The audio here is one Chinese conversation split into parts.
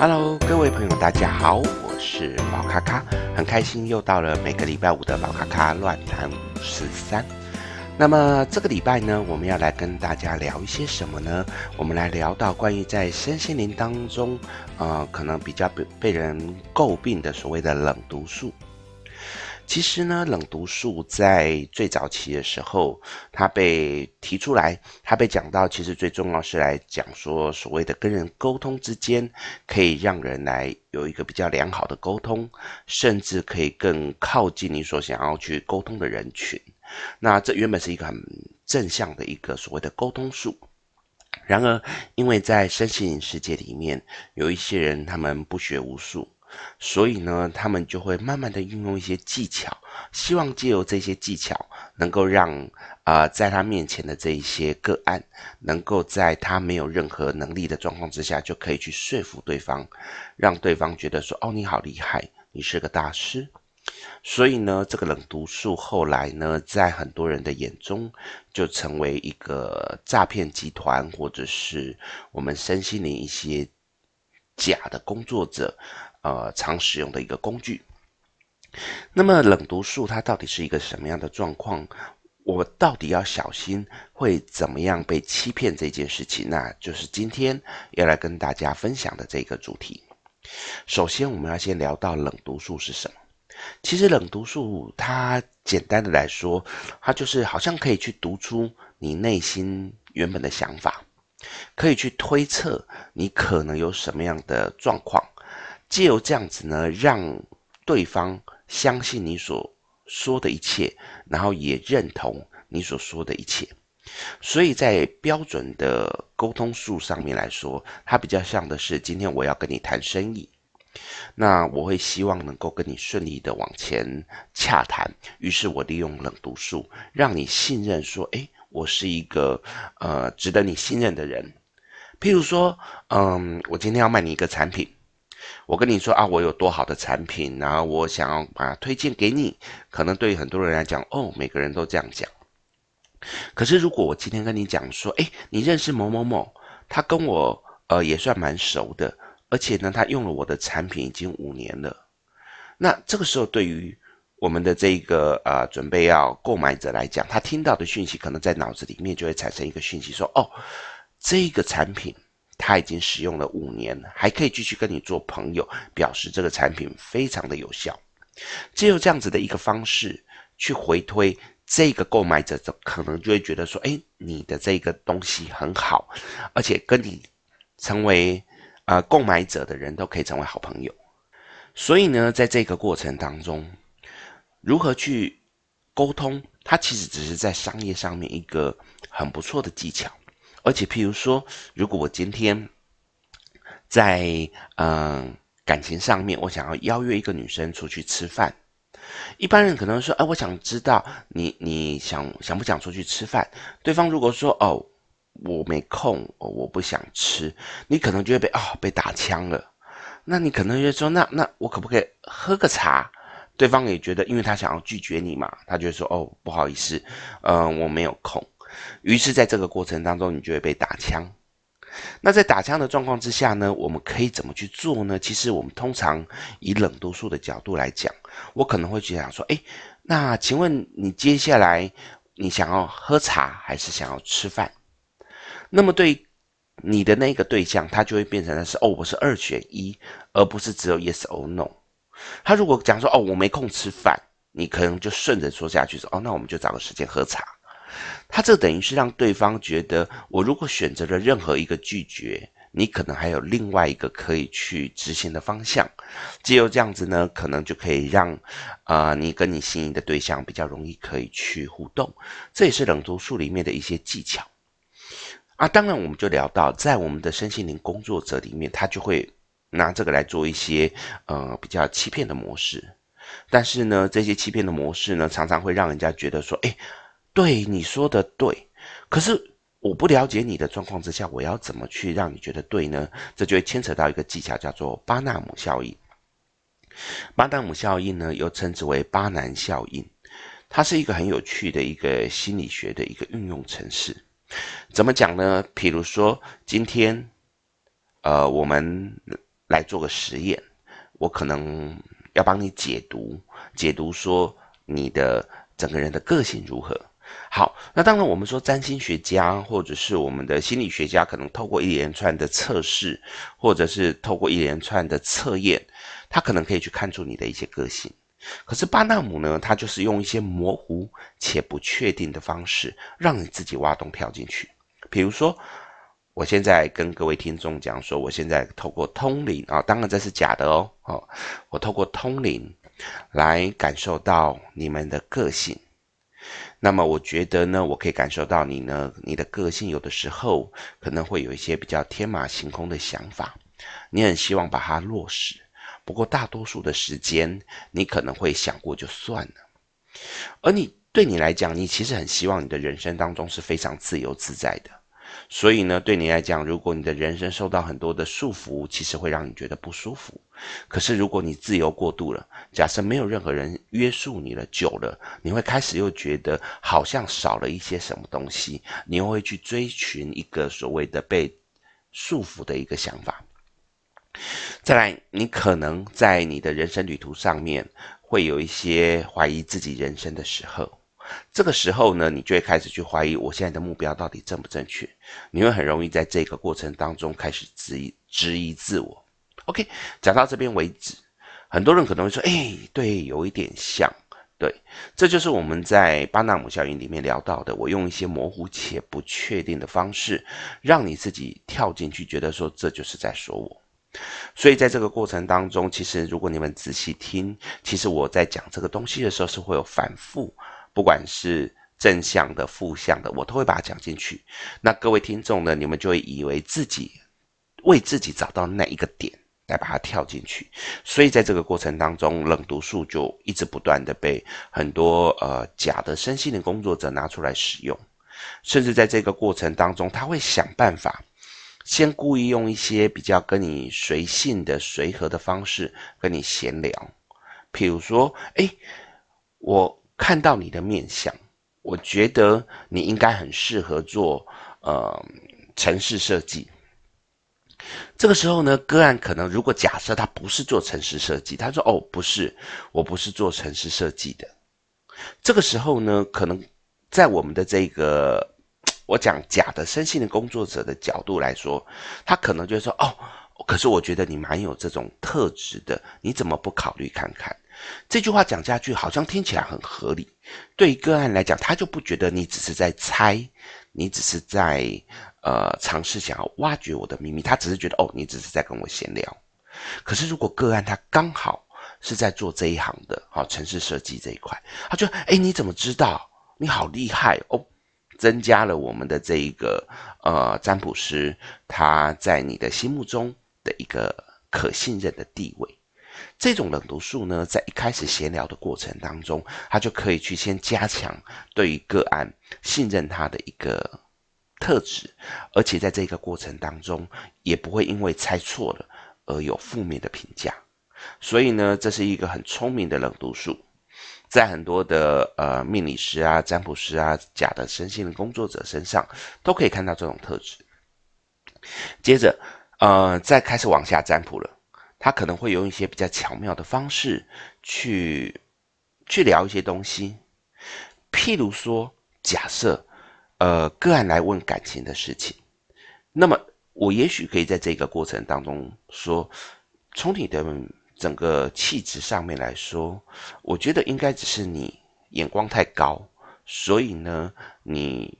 Hello，各位朋友，大家好，我是宝咖咖，很开心又到了每个礼拜五的宝咖咖乱谈五四三。那么这个礼拜呢，我们要来跟大家聊一些什么呢？我们来聊到关于在身心灵当中，呃，可能比较被被人诟病的所谓的冷毒术。其实呢，冷读术在最早期的时候，它被提出来，它被讲到，其实最重要是来讲说，所谓的跟人沟通之间，可以让人来有一个比较良好的沟通，甚至可以更靠近你所想要去沟通的人群。那这原本是一个很正向的一个所谓的沟通术。然而，因为在身心灵世界里面，有一些人他们不学无术。所以呢，他们就会慢慢的运用一些技巧，希望借由这些技巧，能够让啊、在他面前的这一些个案，能够在他没有任何能力的状况之下，就可以去说服对方，让对方觉得说，哦，你好厉害，你是个大师。所以呢，这个冷读术后来呢，在很多人的眼中，就成为一个诈骗集团，或者是我们身心灵一些假的工作者。呃，常使用的一个工具。那么冷读术它到底是一个什么样的状况？我到底要小心会怎么样被欺骗这件事情？那就是今天要来跟大家分享的这个主题。首先，我们要先聊到冷读术是什么。其实冷读术它简单的来说，它就是好像可以去读出你内心原本的想法，可以去推测你可能有什么样的状况。借由这样子呢，让对方相信你所说的一切，然后也认同你所说的一切。所以在标准的沟通术上面来说，它比较像的是，今天我要跟你谈生意，那我会希望能够跟你顺利的往前洽谈。于是我利用冷读术，让你信任说，诶，我是一个呃值得你信任的人。譬如说，嗯，我今天要卖你一个产品。我跟你说啊，我有多好的产品，然后我想要把它推荐给你。可能对于很多人来讲，哦，每个人都这样讲。可是如果我今天跟你讲说，诶，你认识某某某，他跟我呃也算蛮熟的，而且呢，他用了我的产品已经五年了。那这个时候，对于我们的这个呃准备要购买者来讲，他听到的讯息可能在脑子里面就会产生一个讯息，说，哦，这个产品。他已经使用了五年，还可以继续跟你做朋友，表示这个产品非常的有效。只有这样子的一个方式去回推，这个购买者可能就会觉得说：“哎，你的这个东西很好，而且跟你成为呃购买者的人都可以成为好朋友。”所以呢，在这个过程当中，如何去沟通，它其实只是在商业上面一个很不错的技巧。而且，譬如说，如果我今天在嗯、感情上面，我想要邀约一个女生出去吃饭，一般人可能说：“哎，我想知道你你想想不想出去吃饭？”对方如果说：“哦，我没空，我不想吃。”你可能就会被、哦、被打枪了。那你可能就会说：“那那我可不可以喝个茶？”对方也觉得，因为他想要拒绝你嘛，他就会说：“哦，不好意思，嗯、我没有空。”于是，在这个过程当中，你就会被打枪。那在打枪的状况之下呢，我们可以怎么去做呢？其实，我们通常以冷读术的角度来讲，我可能会去想说：诶，那请问你接下来你想要喝茶还是想要吃饭？那么，对你的那个对象，他就会变成的是：哦，我是二选一，而不是只有 yes or no。他如果讲说：哦，我没空吃饭，你可能就顺着说下去说：哦，那我们就找个时间喝茶。他这等于是让对方觉得，我如果选择了任何一个拒绝，你可能还有另外一个可以去执行的方向。只有这样子呢，可能就可以让，啊、呃，你跟你心仪的对象比较容易可以去互动。这也是冷读术里面的一些技巧。啊，当然我们就聊到，在我们的身心灵工作者里面，他就会拿这个来做一些，呃，比较欺骗的模式。但是呢，这些欺骗的模式呢，常常会让人家觉得说，诶。对你说的对，可是我不了解你的状况之下，我要怎么去让你觉得对呢？这就会牵扯到一个技巧，叫做巴纳姆效应。巴纳姆效应呢，又称之为巴南效应，它是一个很有趣的一个心理学的一个运用程式。怎么讲呢？譬如说，今天，呃，我们来做个实验，我可能要帮你解读，解读说你的整个人的个性如何。好，那当然我们说占星学家或者是我们的心理学家，可能透过一连串的测试，或者是透过一连串的测验，他可能可以去看出你的一些个性。可是巴纳姆呢，他就是用一些模糊且不确定的方式，让你自己挖洞跳进去。比如说，我现在跟各位听众讲说，我现在透过通灵啊，当然这是假的哦，哦，我透过通灵来感受到你们的个性。那么我觉得呢，我可以感受到你呢，你的个性有的时候可能会有一些比较天马行空的想法，你很希望把它落实。不过大多数的时间，你可能会想过就算了。而你对你来讲，你其实很希望你的人生当中是非常自由自在的。所以呢，对你来讲，如果你的人生受到很多的束缚，其实会让你觉得不舒服。可是如果你自由过度了，假设没有任何人约束你了，久了，你会开始又觉得好像少了一些什么东西，你又会去追寻一个所谓的被束缚的一个想法。再来，你可能在你的人生旅途上面会有一些怀疑自己人生的时候，这个时候呢，你就会开始去怀疑我现在的目标到底正不正确。你会很容易在这个过程当中开始质疑质疑自我。OK，讲到这边为止，很多人可能会说：“哎，对，有一点像。”对，这就是我们在巴纳姆效应里面聊到的。我用一些模糊且不确定的方式，让你自己跳进去，觉得说这就是在说我。所以在这个过程当中，其实如果你们仔细听，其实我在讲这个东西的时候是会有反复，不管是正向的、负向的，我都会把它讲进去。那各位听众呢，你们就会以为自己为自己找到那一个点来把它跳进去。所以在这个过程当中，冷读术就一直不断的被很多呃假的身心灵工作者拿出来使用，甚至在这个过程当中，他会想办法。先故意用一些比较跟你随性的、随和的方式跟你闲聊，譬如说，哎，我看到你的面相，我觉得你应该很适合做呃城市设计。这个时候呢，个案可能如果假设他不是做城市设计，他说：“哦，不是，我不是做城市设计的。”这个时候呢，可能在我们的这个。我讲假的身心的工作者的角度来说，他可能就会说：“哦，可是我觉得你蛮有这种特质的，你怎么不考虑看看？”这句话讲下去，好像听起来很合理。对于个案来讲，他就不觉得你只是在猜，你只是在呃尝试想要挖掘我的秘密，他只是觉得哦，你只是在跟我闲聊。可是如果个案他刚好是在做这一行的，好、哦，程式设计这一块，他就哎，你怎么知道？你好厉害哦！增加了我们的这一个呃占卜师他在你的心目中一个可信任的地位。这种冷读术呢，在一开始闲聊的过程当中，他就可以去先加强对于个案信任他的一个特质，而且在这个过程当中，也不会因为猜错了而有负面的评价。所以呢，这是一个很聪明的冷读术。在很多的呃命理师啊、占卜师啊、假的身心灵工作者身上，都可以看到这种特质。接着，呃，再开始往下占卜了，他可能会用一些比较巧妙的方式去去聊一些东西，譬如说，假设呃个案来问感情的事情，那么我也许可以在这个过程当中说，从你的。整个气质上面来说，我觉得应该只是你眼光太高，所以呢，你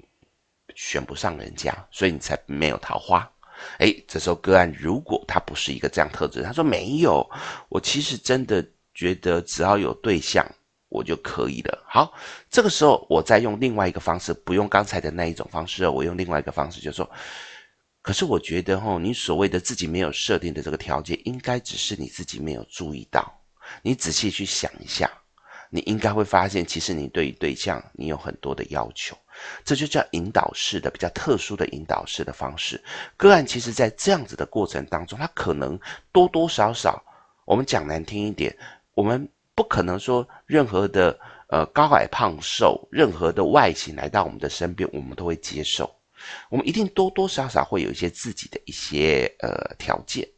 选不上人家，所以你才没有桃花。哎，这时候个案如果他不是一个这样特质，他说没有，我其实真的觉得只要有对象我就可以了。好，这个时候我再用另外一个方式，不用刚才的那一种方式，我用另外一个方式，就说。可是我觉得齁，你所谓的自己没有设定的这个条件，应该只是你自己没有注意到。你仔细去想一下，你应该会发现，其实你对于对象，你有很多的要求。这就叫引导式的，比较特殊的引导式的方式。个案其实在这样子的过程当中，他可能多多少少，我们讲难听一点，我们不可能说任何的呃高矮胖瘦，任何的外形来到我们的身边，我们都会接受。我们一定多多少少会有一些自己的一些呃条件，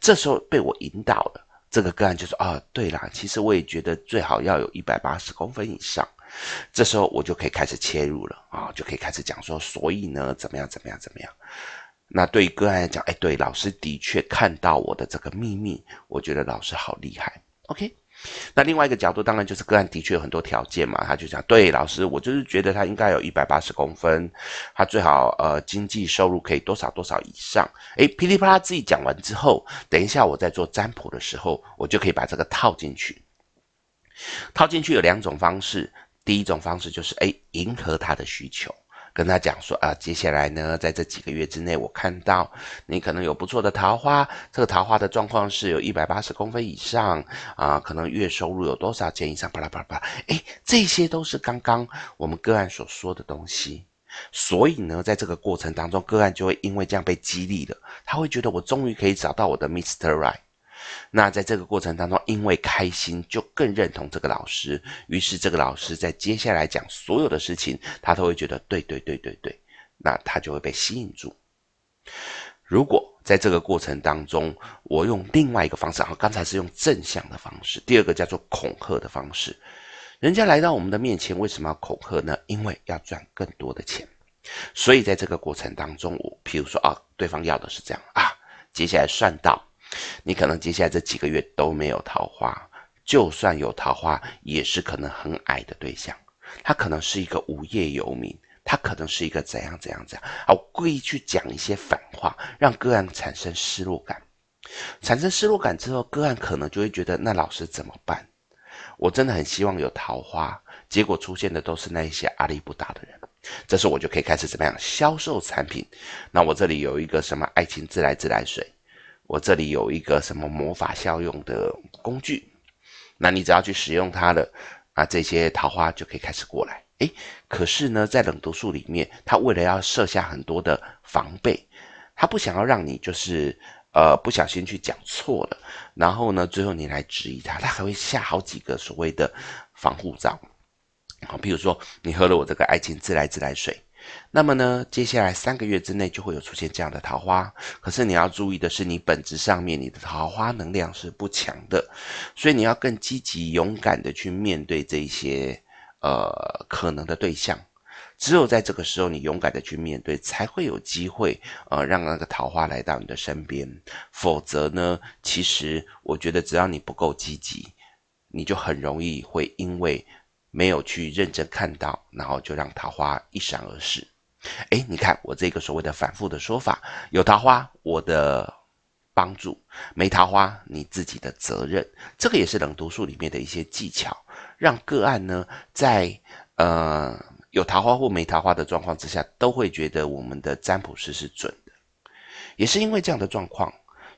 这时候被我引导了，这个个案就说啊，对啦，其实我也觉得最好要有一百八十公分以上。这时候我就可以开始切入了啊，就可以开始讲说，所以呢，怎么样，怎么样，怎么样？那对于个案来讲，哎，对，老师的确看到我的这个秘密，我觉得老师好厉害。OK。那另外一个角度，当然就是个案的确有很多条件嘛，他就讲，对，老师，我就是觉得他应该有一百八十公分，他最好呃经济收入可以多少多少以上。诶，噼里啪啦自己讲完之后，等一下我在做占卜的时候，我就可以把这个套进去。套进去有两种方式，第一种方式就是诶，迎合他的需求。跟他讲说啊，接下来呢，在这几个月之内，我看到你可能有不错的桃花，这个桃花的状况是有一百八十公分以上啊，可能月收入有多少钱以上，巴拉巴拉巴拉，哎，这些都是刚刚我们个案所说的东西，所以呢，在这个过程当中，个案就会因为这样被激励了，他会觉得我终于可以找到我的 Mr. Right。那在这个过程当中，因为开心，就更认同这个老师。于是这个老师在接下来讲所有的事情，他都会觉得对对对对对，那他就会被吸引住。如果在这个过程当中，我用另外一个方式，然后刚才是用正向的方式，第二个叫做恐吓的方式。人家来到我们的面前，为什么要恐吓呢？因为要赚更多的钱。所以在这个过程当中，我譬如说啊，对方要的是这样啊，接下来算到。你可能接下来这几个月都没有桃花，就算有桃花，也是可能很矮的对象。他可能是一个无业游民，他可能是一个怎样怎样怎样。啊，故意去讲一些反话，让个案产生失落感。产生失落感之后，个案可能就会觉得，那老师怎么办？我真的很希望有桃花，结果出现的都是那一些阿里不达的人。这时候我就可以开始怎么样销售产品？那我这里有一个什么爱情自来自来水。我这里有一个什么魔法效用的工具，那你只要去使用它了，啊，这些桃花就可以开始过来。诶，可是呢，在冷读术里面，他为了要设下很多的防备，他不想要让你就是呃不小心去讲错了，然后呢，最后你来质疑他，他还会下好几个所谓的防护罩。好，比如说你喝了我这个爱情自来自来水。那么呢，接下来三个月之内就会有出现这样的桃花。可是你要注意的是，你本质上面你的桃花能量是不强的，所以你要更积极勇敢的去面对这些呃可能的对象。只有在这个时候，你勇敢的去面对，才会有机会呃让那个桃花来到你的身边。否则呢，其实我觉得只要你不够积极，你就很容易会因为。没有去认真看到，然后就让桃花一闪而逝。哎，你看我这个所谓的反复的说法，有桃花我的帮助，没桃花你自己的责任。这个也是冷读术里面的一些技巧，让个案呢在呃有桃花或没桃花的状况之下，都会觉得我们的占卜师是准的。也是因为这样的状况，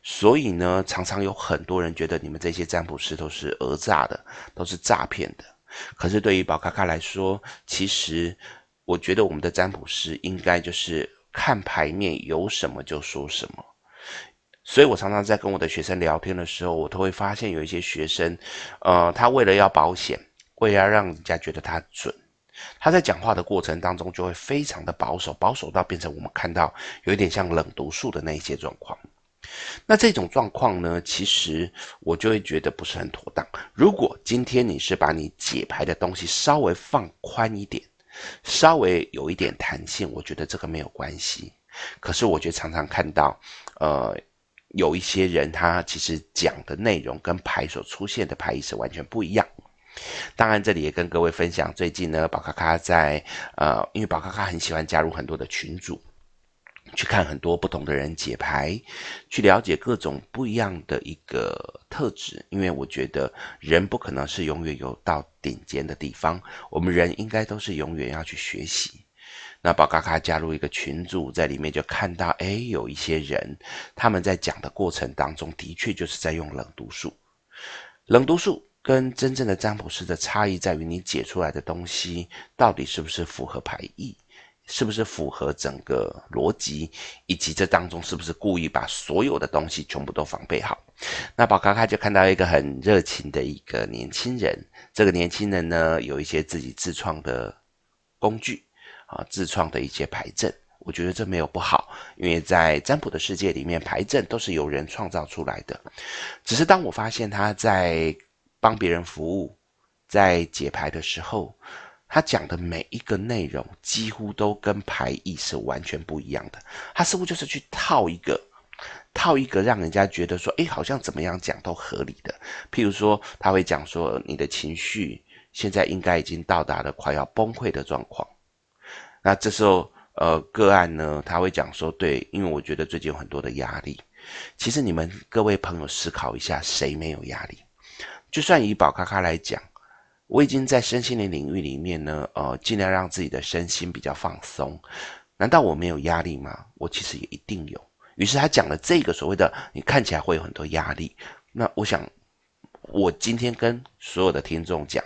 所以呢常常有很多人觉得你们这些占卜师都是讹诈的，都是诈骗的。可是对于宝咖咖来说，其实我觉得我们的占卜师应该就是看牌面，有什么就说什么。所以我常常在跟我的学生聊天的时候，我都会发现有一些学生，呃，他为了要保险，为了要让人家觉得他准，他在讲话的过程当中就会非常的保守，保守到变成我们看到有一点像冷读术的那一些状况。那这种状况呢，其实我就会觉得不是很妥当。如果今天你是把你解牌的东西稍微放宽一点，稍微有一点弹性，我觉得这个没有关系。可是我觉得常常看到，呃，有一些人他其实讲的内容跟牌所出现的牌意是完全不一样。当然，这里也跟各位分享，最近呢，宝咖咖在呃，因为宝咖咖很喜欢加入很多的群组。去看很多不同的人解牌，去了解各种不一样的一个特质。因为我觉得人不可能是永远有到顶尖的地方，我们人应该都是永远要去学习。那宝咖咖加入一个群组，在里面就看到，哎，有一些人他们在讲的过程当中，的确就是在用冷读术。冷读术跟真正的占卜师的差异在于，你解出来的东西到底是不是符合牌意。是不是符合整个逻辑，以及这当中是不是故意把所有的东西全部都防备好？那宝咖咖就看到一个很热情的一个年轻人，这个年轻人呢，有一些自己自创的工具啊，自创的一些牌阵我觉得这没有不好，因为在占卜的世界里面，牌阵都是由人创造出来的。只是当我发现他在帮别人服务，在解牌的时候，他讲的每一个内容几乎都跟牌意是完全不一样的。他似乎就是去套一个，套一个让人家觉得说，诶，好像怎么样讲都合理的。譬如说，他会讲说，你的情绪现在应该已经到达了快要崩溃的状况。那这时候，呃，个案呢，他会讲说，对，因为我觉得最近有很多的压力。其实你们各位朋友思考一下，谁没有压力？就算以宝咖咖来讲。我已经在身心灵领域里面呢，呃，尽量让自己的身心比较放松。难道我没有压力吗？我其实也一定有。于是他讲了这个所谓的，你看起来会有很多压力。那我想，我今天跟所有的听众讲，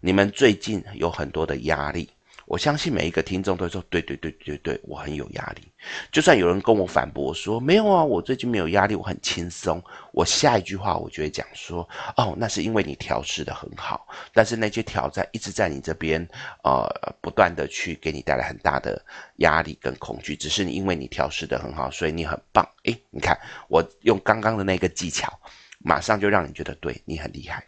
你们最近有很多的压力。我相信每一个听众都说：“对对对对对，我很有压力。”就算有人跟我反驳说：“没有啊，我最近没有压力，我很轻松。”我下一句话我就会讲说：“哦，那是因为你调试得很好，但是那些挑战一直在你这边，呃，不断的去给你带来很大的压力跟恐惧。只是你因为你调试得很好，所以你很棒。诶，你看我用刚刚的那个技巧，马上就让你觉得对你很厉害。”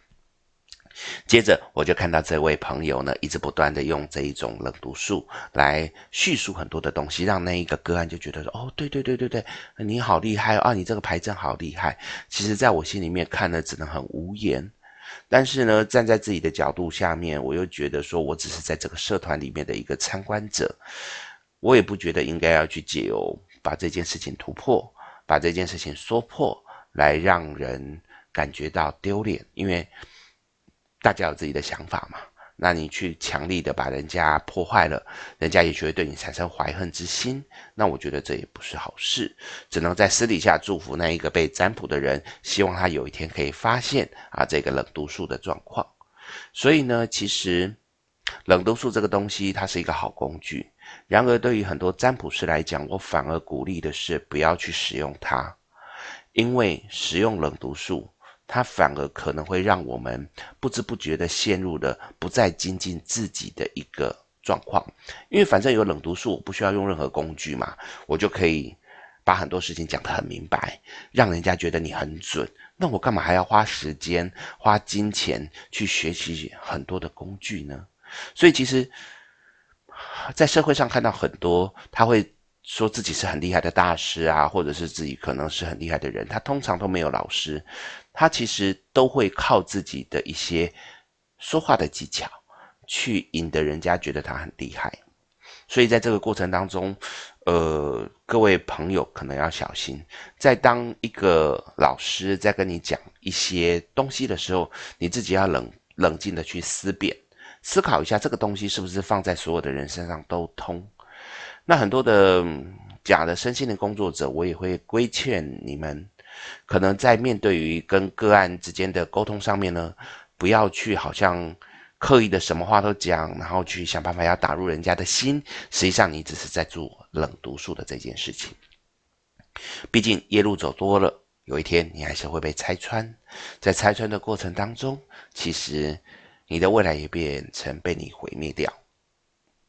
接着我就看到这位朋友呢，一直不断的用这一种冷读术来叙述很多的东西，让那一个个案就觉得说，哦，对对对对对，你好厉害啊，你这个牌阵好厉害。其实，在我心里面看了，只能很无言。但是呢，站在自己的角度下面，我又觉得说，我只是在这个社团里面的一个参观者，我也不觉得应该要去解忧把这件事情突破，把这件事情说破，来让人感觉到丢脸，因为。大家有自己的想法嘛？那你去强力的把人家破坏了，人家也就会对你产生怀恨之心。那我觉得这也不是好事，只能在私底下祝福那一个被占卜的人，希望他有一天可以发现啊这个冷读术的状况。所以呢，其实冷读术这个东西它是一个好工具，然而对于很多占卜师来讲，我反而鼓励的是不要去使用它，因为使用冷读术。它反而可能会让我们不知不觉地陷入了不再精进自己的一个状况，因为反正有冷读术，我不需要用任何工具嘛，我就可以把很多事情讲得很明白，让人家觉得你很准。那我干嘛还要花时间、花金钱去学习很多的工具呢？所以其实，在社会上看到很多他会说自己是很厉害的大师啊，或者是自己可能是很厉害的人，他通常都没有老师。他其实都会靠自己的一些说话的技巧，去引得人家觉得他很厉害。所以在这个过程当中，呃，各位朋友可能要小心，在当一个老师在跟你讲一些东西的时候，你自己要冷冷静的去思辨，思考一下这个东西是不是放在所有的人身上都通。那很多的假的身心的工作者，我也会规劝你们。可能在面对于跟个案之间的沟通上面呢，不要去好像刻意的什么话都讲，然后去想办法要打入人家的心。实际上，你只是在做冷读术的这件事情。毕竟夜路走多了，有一天你还是会被拆穿。在拆穿的过程当中，其实你的未来也变成被你毁灭掉。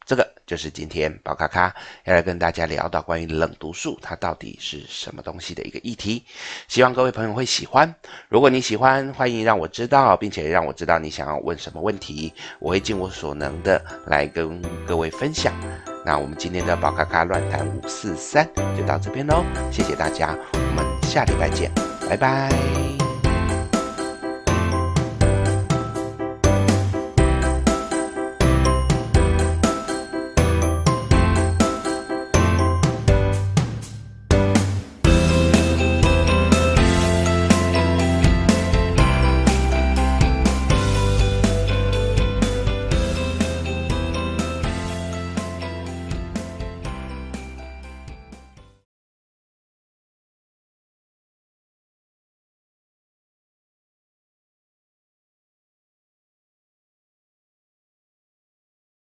这个就是今天宝咖咖要来跟大家聊到关于冷读术它到底是什么东西的一个议题，希望各位朋友会喜欢。如果你喜欢，欢迎让我知道，并且让我知道你想要问什么问题，我会尽我所能的来跟各位分享。那我们今天的宝咖咖乱谈五四三就到这边喽，谢谢大家，我们下礼拜见，拜拜。